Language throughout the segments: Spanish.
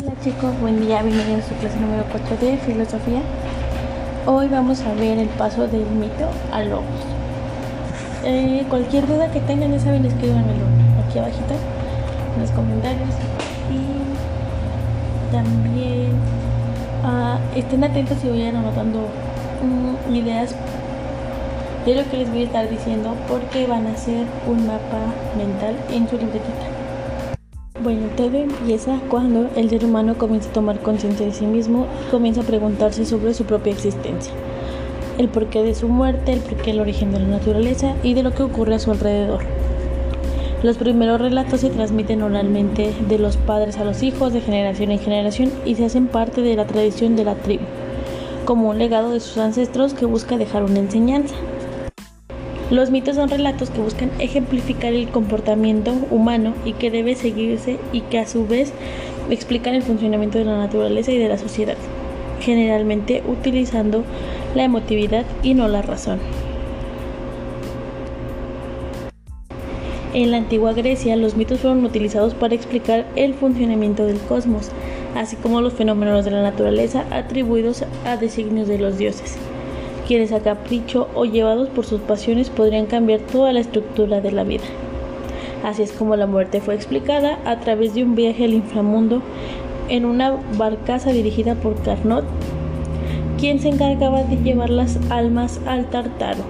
Hola chicos, buen día, bienvenidos a su clase número 4 de filosofía. Hoy vamos a ver el paso del mito al logos. Eh, cualquier duda que tengan, ya saben, escríbanmelo aquí abajito en los comentarios. Y también uh, estén atentos y vayan anotando um, ideas de lo que les voy a estar diciendo porque van a hacer un mapa mental en su libretita. Bueno, todo empieza cuando el ser humano comienza a tomar conciencia de sí mismo y comienza a preguntarse sobre su propia existencia, el porqué de su muerte, el porqué del origen de la naturaleza y de lo que ocurre a su alrededor. Los primeros relatos se transmiten oralmente de los padres a los hijos de generación en generación y se hacen parte de la tradición de la tribu, como un legado de sus ancestros que busca dejar una enseñanza. Los mitos son relatos que buscan ejemplificar el comportamiento humano y que debe seguirse y que a su vez explican el funcionamiento de la naturaleza y de la sociedad, generalmente utilizando la emotividad y no la razón. En la antigua Grecia, los mitos fueron utilizados para explicar el funcionamiento del cosmos, así como los fenómenos de la naturaleza atribuidos a designios de los dioses quienes a capricho o llevados por sus pasiones podrían cambiar toda la estructura de la vida. Así es como la muerte fue explicada a través de un viaje al inframundo en una barcaza dirigida por Carnot, quien se encargaba de llevar las almas al Tártaro.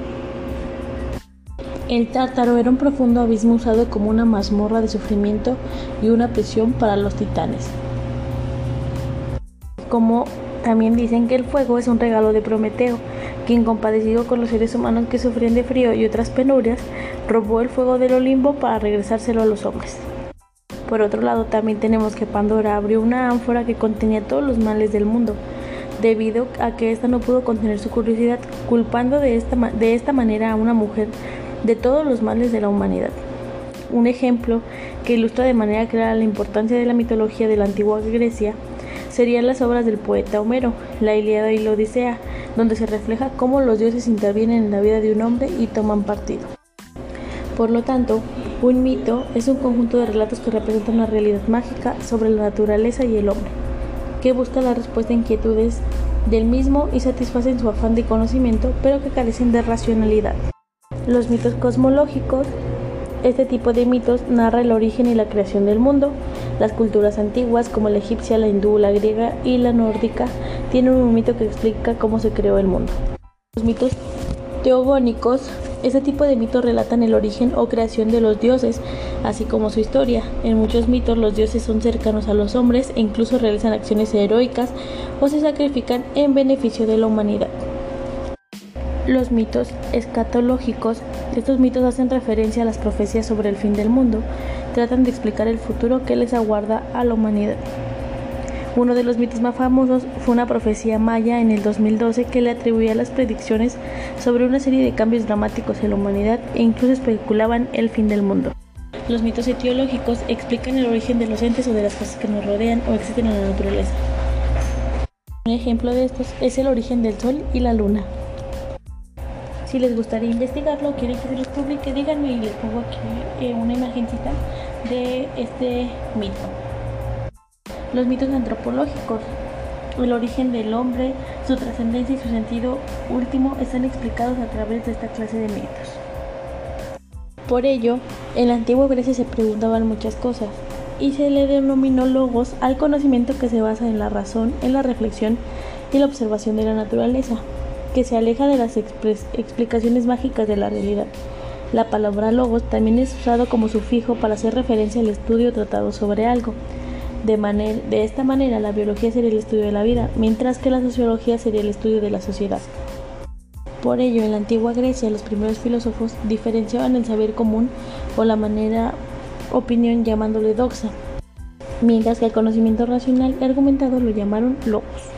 El Tártaro era un profundo abismo usado como una mazmorra de sufrimiento y una prisión para los titanes. Como también dicen que el fuego es un regalo de Prometeo, quien compadecido con los seres humanos que sufrían de frío y otras penurias, robó el fuego del Olimpo para regresárselo a los hombres. Por otro lado, también tenemos que Pandora abrió una ánfora que contenía todos los males del mundo, debido a que ésta no pudo contener su curiosidad, culpando de esta, de esta manera a una mujer de todos los males de la humanidad. Un ejemplo que ilustra de manera clara la importancia de la mitología de la antigua Grecia serían las obras del poeta Homero, la Ilíada y la Odisea, donde se refleja cómo los dioses intervienen en la vida de un hombre y toman partido. Por lo tanto, un mito es un conjunto de relatos que representan una realidad mágica sobre la naturaleza y el hombre, que busca la respuesta a inquietudes del mismo y satisfacen su afán de conocimiento, pero que carecen de racionalidad. Los mitos cosmológicos este tipo de mitos narra el origen y la creación del mundo. Las culturas antiguas, como la egipcia, la hindú, la griega y la nórdica, tienen un mito que explica cómo se creó el mundo. Los mitos teogónicos, este tipo de mitos relatan el origen o creación de los dioses, así como su historia. En muchos mitos los dioses son cercanos a los hombres e incluso realizan acciones heroicas o se sacrifican en beneficio de la humanidad. Los mitos escatológicos, estos mitos hacen referencia a las profecías sobre el fin del mundo, tratan de explicar el futuro que les aguarda a la humanidad. Uno de los mitos más famosos fue una profecía maya en el 2012 que le atribuía las predicciones sobre una serie de cambios dramáticos en la humanidad e incluso especulaban el fin del mundo. Los mitos etiológicos explican el origen de los entes o de las cosas que nos rodean o existen en la naturaleza. Un ejemplo de estos es el origen del Sol y la Luna. Si les gustaría investigarlo, quieren que se los publique, díganme y les pongo aquí eh, una imagencita de este mito. Los mitos antropológicos. El origen del hombre, su trascendencia y su sentido último están explicados a través de esta clase de mitos. Por ello, en la antigua Grecia se preguntaban muchas cosas y se le denominó logos al conocimiento que se basa en la razón, en la reflexión y la observación de la naturaleza que se aleja de las explicaciones mágicas de la realidad. La palabra logos también es usado como sufijo para hacer referencia al estudio tratado sobre algo. De, de esta manera, la biología sería el estudio de la vida, mientras que la sociología sería el estudio de la sociedad. Por ello, en la antigua Grecia, los primeros filósofos diferenciaban el saber común o la manera opinión llamándole doxa, mientras que el conocimiento racional y argumentado lo llamaron logos.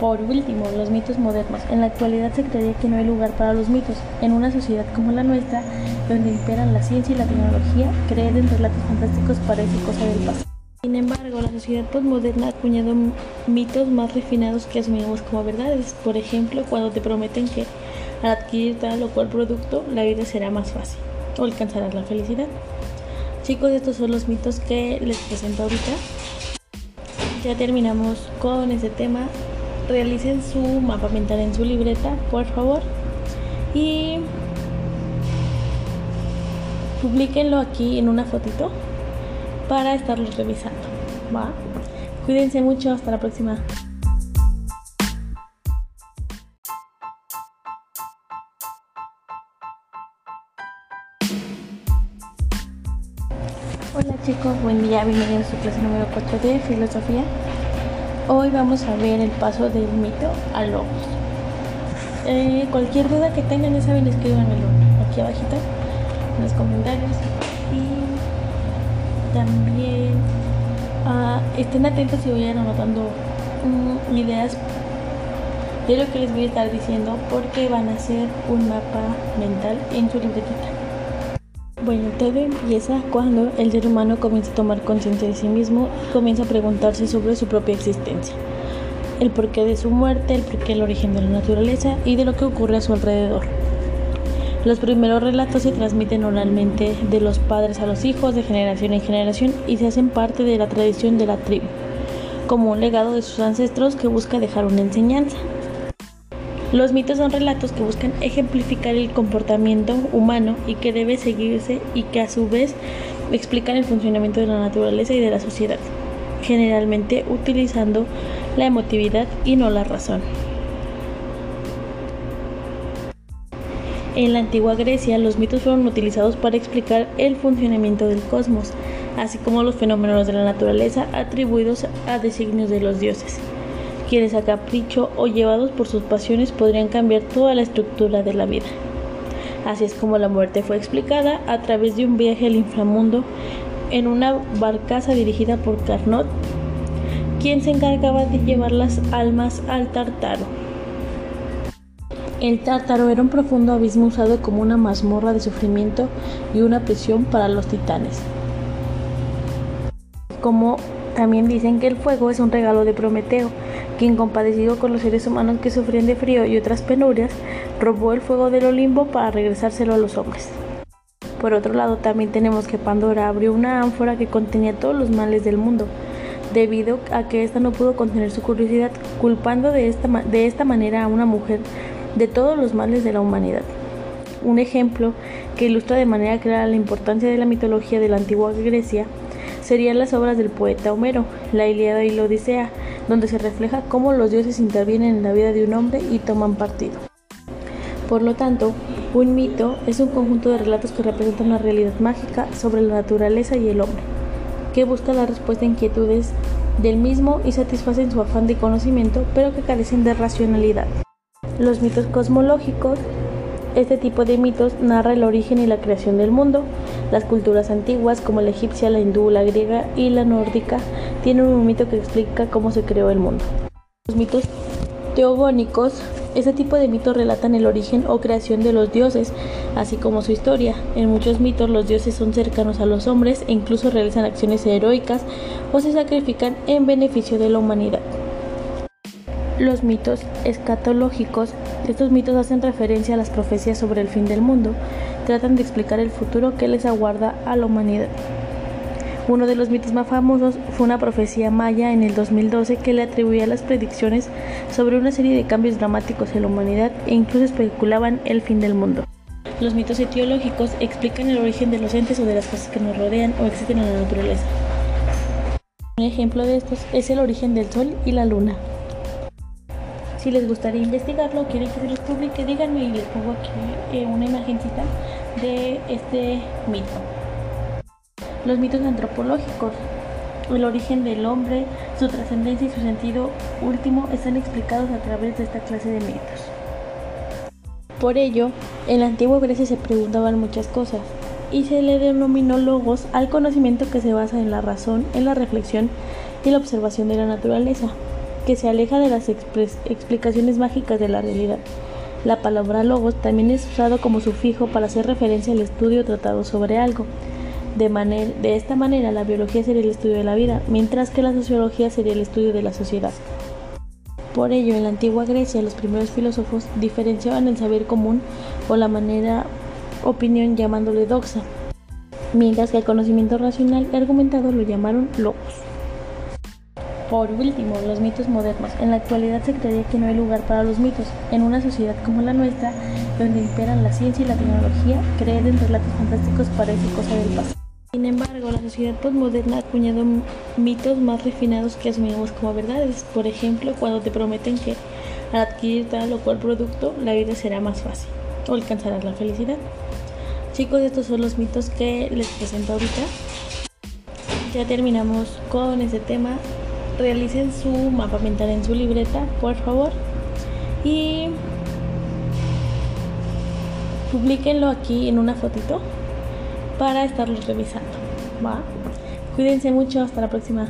Por último, los mitos modernos. En la actualidad se creería que no hay lugar para los mitos. En una sociedad como la nuestra, donde imperan la ciencia y la tecnología, creer en relatos fantásticos parece cosa del pasado. Sin embargo, la sociedad postmoderna ha acuñado mitos más refinados que asumimos como verdades. Por ejemplo, cuando te prometen que al adquirir tal o cual producto, la vida será más fácil o alcanzarás la felicidad. Chicos, estos son los mitos que les presento ahorita. Ya terminamos con ese tema. Realicen su mapa mental en su libreta, por favor. Y Publíquenlo aquí en una fotito para estarlo revisando. ¿va? Cuídense mucho, hasta la próxima. Hola chicos, buen día, bienvenidos a su clase número 4 de filosofía. Hoy vamos a ver el paso del mito al logos. Eh, cualquier duda que tengan, ya saben, escríbanmelo aquí abajito en los comentarios y también uh, estén atentos y vayan anotando um, ideas de lo que les voy a estar diciendo porque van a hacer un mapa mental en su libretita. Bueno, todo empieza cuando el ser humano comienza a tomar conciencia de sí mismo y comienza a preguntarse sobre su propia existencia, el porqué de su muerte, el porqué del origen de la naturaleza y de lo que ocurre a su alrededor. Los primeros relatos se transmiten oralmente de los padres a los hijos de generación en generación y se hacen parte de la tradición de la tribu, como un legado de sus ancestros que busca dejar una enseñanza. Los mitos son relatos que buscan ejemplificar el comportamiento humano y que debe seguirse y que a su vez explican el funcionamiento de la naturaleza y de la sociedad, generalmente utilizando la emotividad y no la razón. En la antigua Grecia, los mitos fueron utilizados para explicar el funcionamiento del cosmos, así como los fenómenos de la naturaleza atribuidos a designios de los dioses, quienes a capricho o llevados por sus pasiones podrían cambiar toda la estructura de la vida. Así es como la muerte fue explicada a través de un viaje al inframundo en una barcaza dirigida por Carnot, quien se encargaba de llevar las almas al Tartaro el Tártaro era un profundo abismo usado como una mazmorra de sufrimiento y una prisión para los titanes. Como también dicen que el fuego es un regalo de Prometeo, quien compadecido con los seres humanos que sufrían de frío y otras penurias, robó el fuego del Olimpo para regresárselo a los hombres. Por otro lado, también tenemos que Pandora abrió una ánfora que contenía todos los males del mundo, debido a que ésta no pudo contener su curiosidad, culpando de esta, de esta manera a una mujer de todos los males de la humanidad. Un ejemplo que ilustra de manera clara la importancia de la mitología de la antigua Grecia serían las obras del poeta Homero, la Ilíada y la Odisea, donde se refleja cómo los dioses intervienen en la vida de un hombre y toman partido. Por lo tanto, un mito es un conjunto de relatos que representan una realidad mágica sobre la naturaleza y el hombre, que busca la respuesta a inquietudes del mismo y satisfacen su afán de conocimiento, pero que carecen de racionalidad. Los mitos cosmológicos. Este tipo de mitos narra el origen y la creación del mundo. Las culturas antiguas, como la egipcia, la hindú, la griega y la nórdica, tienen un mito que explica cómo se creó el mundo. Los mitos teogónicos. Este tipo de mitos relatan el origen o creación de los dioses, así como su historia. En muchos mitos los dioses son cercanos a los hombres e incluso realizan acciones heroicas o se sacrifican en beneficio de la humanidad. Los mitos escatológicos. Estos mitos hacen referencia a las profecías sobre el fin del mundo. Tratan de explicar el futuro que les aguarda a la humanidad. Uno de los mitos más famosos fue una profecía maya en el 2012 que le atribuía las predicciones sobre una serie de cambios dramáticos en la humanidad e incluso especulaban el fin del mundo. Los mitos etiológicos explican el origen de los entes o de las cosas que nos rodean o existen en la naturaleza. Un ejemplo de estos es el origen del Sol y la Luna. Si les gustaría investigarlo, quieren que se los publique, díganme y les pongo aquí eh, una imagencita de este mito. Los mitos antropológicos. El origen del hombre, su trascendencia y su sentido último están explicados a través de esta clase de mitos. Por ello, en la antigua Grecia se preguntaban muchas cosas y se le denominó logos al conocimiento que se basa en la razón, en la reflexión y la observación de la naturaleza que se aleja de las explicaciones mágicas de la realidad. La palabra logos también es usado como sufijo para hacer referencia al estudio tratado sobre algo. De, de esta manera, la biología sería el estudio de la vida, mientras que la sociología sería el estudio de la sociedad. Por ello, en la antigua Grecia, los primeros filósofos diferenciaban el saber común o la manera opinión llamándole doxa, mientras que el conocimiento racional y argumentado lo llamaron logos. Por último, los mitos modernos. En la actualidad se creería que no hay lugar para los mitos. En una sociedad como la nuestra, donde imperan la ciencia y la tecnología, creer en relatos fantásticos parece cosa del pasado. Sin embargo, la sociedad postmoderna ha acuñado mitos más refinados que asumimos como verdades. Por ejemplo, cuando te prometen que al adquirir tal o cual producto, la vida será más fácil o alcanzarás la felicidad. Chicos, estos son los mitos que les presento ahorita. Ya terminamos con este tema. Realicen su mapa mental en su libreta, por favor. Y publiquenlo aquí en una fotito para estarlos revisando. ¿va? Cuídense mucho, hasta la próxima.